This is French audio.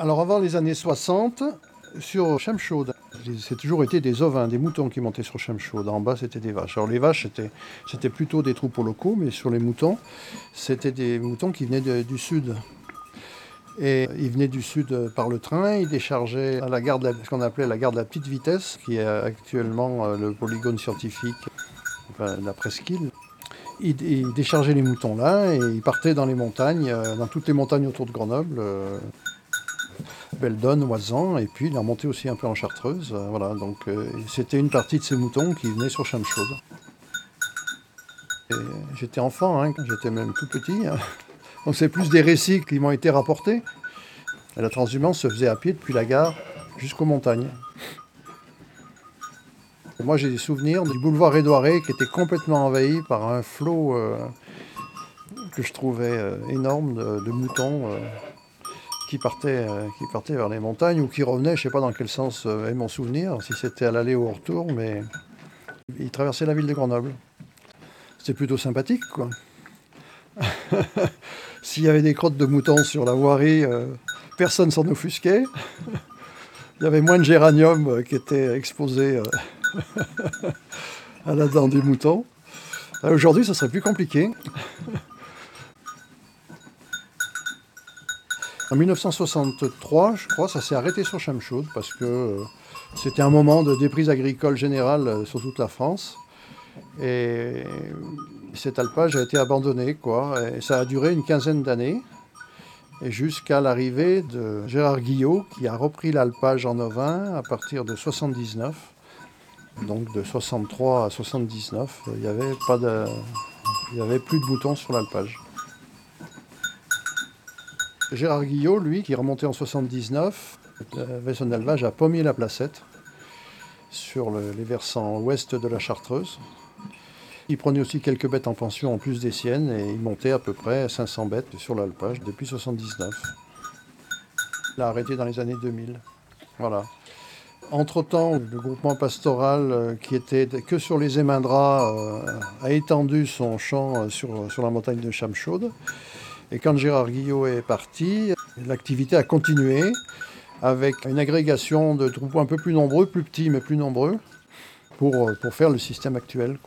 Alors avant les années 60, sur Chamchaude, c'est toujours été des ovins, des moutons qui montaient sur Chamchaude. En bas, c'était des vaches. Alors les vaches, c'était plutôt des troupeaux locaux, mais sur les moutons, c'était des moutons qui venaient du sud. Et ils venaient du sud par le train, ils déchargeaient à la gare de ce qu'on appelait la gare de la petite vitesse, qui est actuellement euh, le polygone scientifique, enfin, la presqu'île. Ils, déchargeaient les moutons là et ils partaient dans les montagnes, euh, dans toutes les montagnes autour de Grenoble. Euh, Beldon, Oisan, et puis il est remonté aussi un peu en Chartreuse. voilà, donc c'était une partie de ces moutons qui venaient sur Chamchaude. J'étais enfant, hein, j'étais même tout petit. Hein. Donc c'est plus des récits qui m'ont été rapportés. la transhumance se faisait à pied depuis la gare jusqu'aux montagnes. moi j'ai des souvenirs du boulevard Édouardé qui était complètement envahi par un flot euh, que je trouvais euh, énorme de, moutons euh, qui, partaient, qui partaient vers les montagnes ou qui revenaient, je ne sais pas dans quel sens est mon souvenir, si c'était à l'aller ou au retour, mais ils traversaient la ville de Grenoble. C'était plutôt sympathique quoi. S'il y avait des crottes de moutons sur la voirie, euh, personne s'en offusquait. Il y avait moins de géranium euh, qui était exposé euh, à la dent du mouton. Aujourd'hui, ça serait plus compliqué. En 1963, je crois, ça s'est arrêté sur Chamchaude parce que c'était un moment de déprise agricole générale sur toute la France. Et cet alpage a été abandonné, quoi. Et ça a duré une quinzaine d'années, jusqu'à l'arrivée de Gérard Guillot, qui a repris l'alpage en ovin à partir de 79. Donc de 63 à 79, il n'y avait, avait plus de boutons sur l'alpage. Gérard Guillot, lui, qui remonté en 79, avait son élevage à Pommier-la-Placette, sur les versants ouest de la Chartreuse. Il prenait aussi quelques bêtes en pension en plus des siennes et il montait à peu près 500 bêtes sur l'alpage depuis 79. Il a arrêté dans les années 2000. Voilà. Entre-temps, le groupement pastoral euh, qui était que sur les Émindras euh, a étendu son champ euh, sur, sur la montagne de Chamchaude. Et quand Gérard Guillot est parti, l'activité a continué avec une agrégation de troupeaux un peu plus nombreux, plus petits mais plus nombreux, pour, faire le système actuel.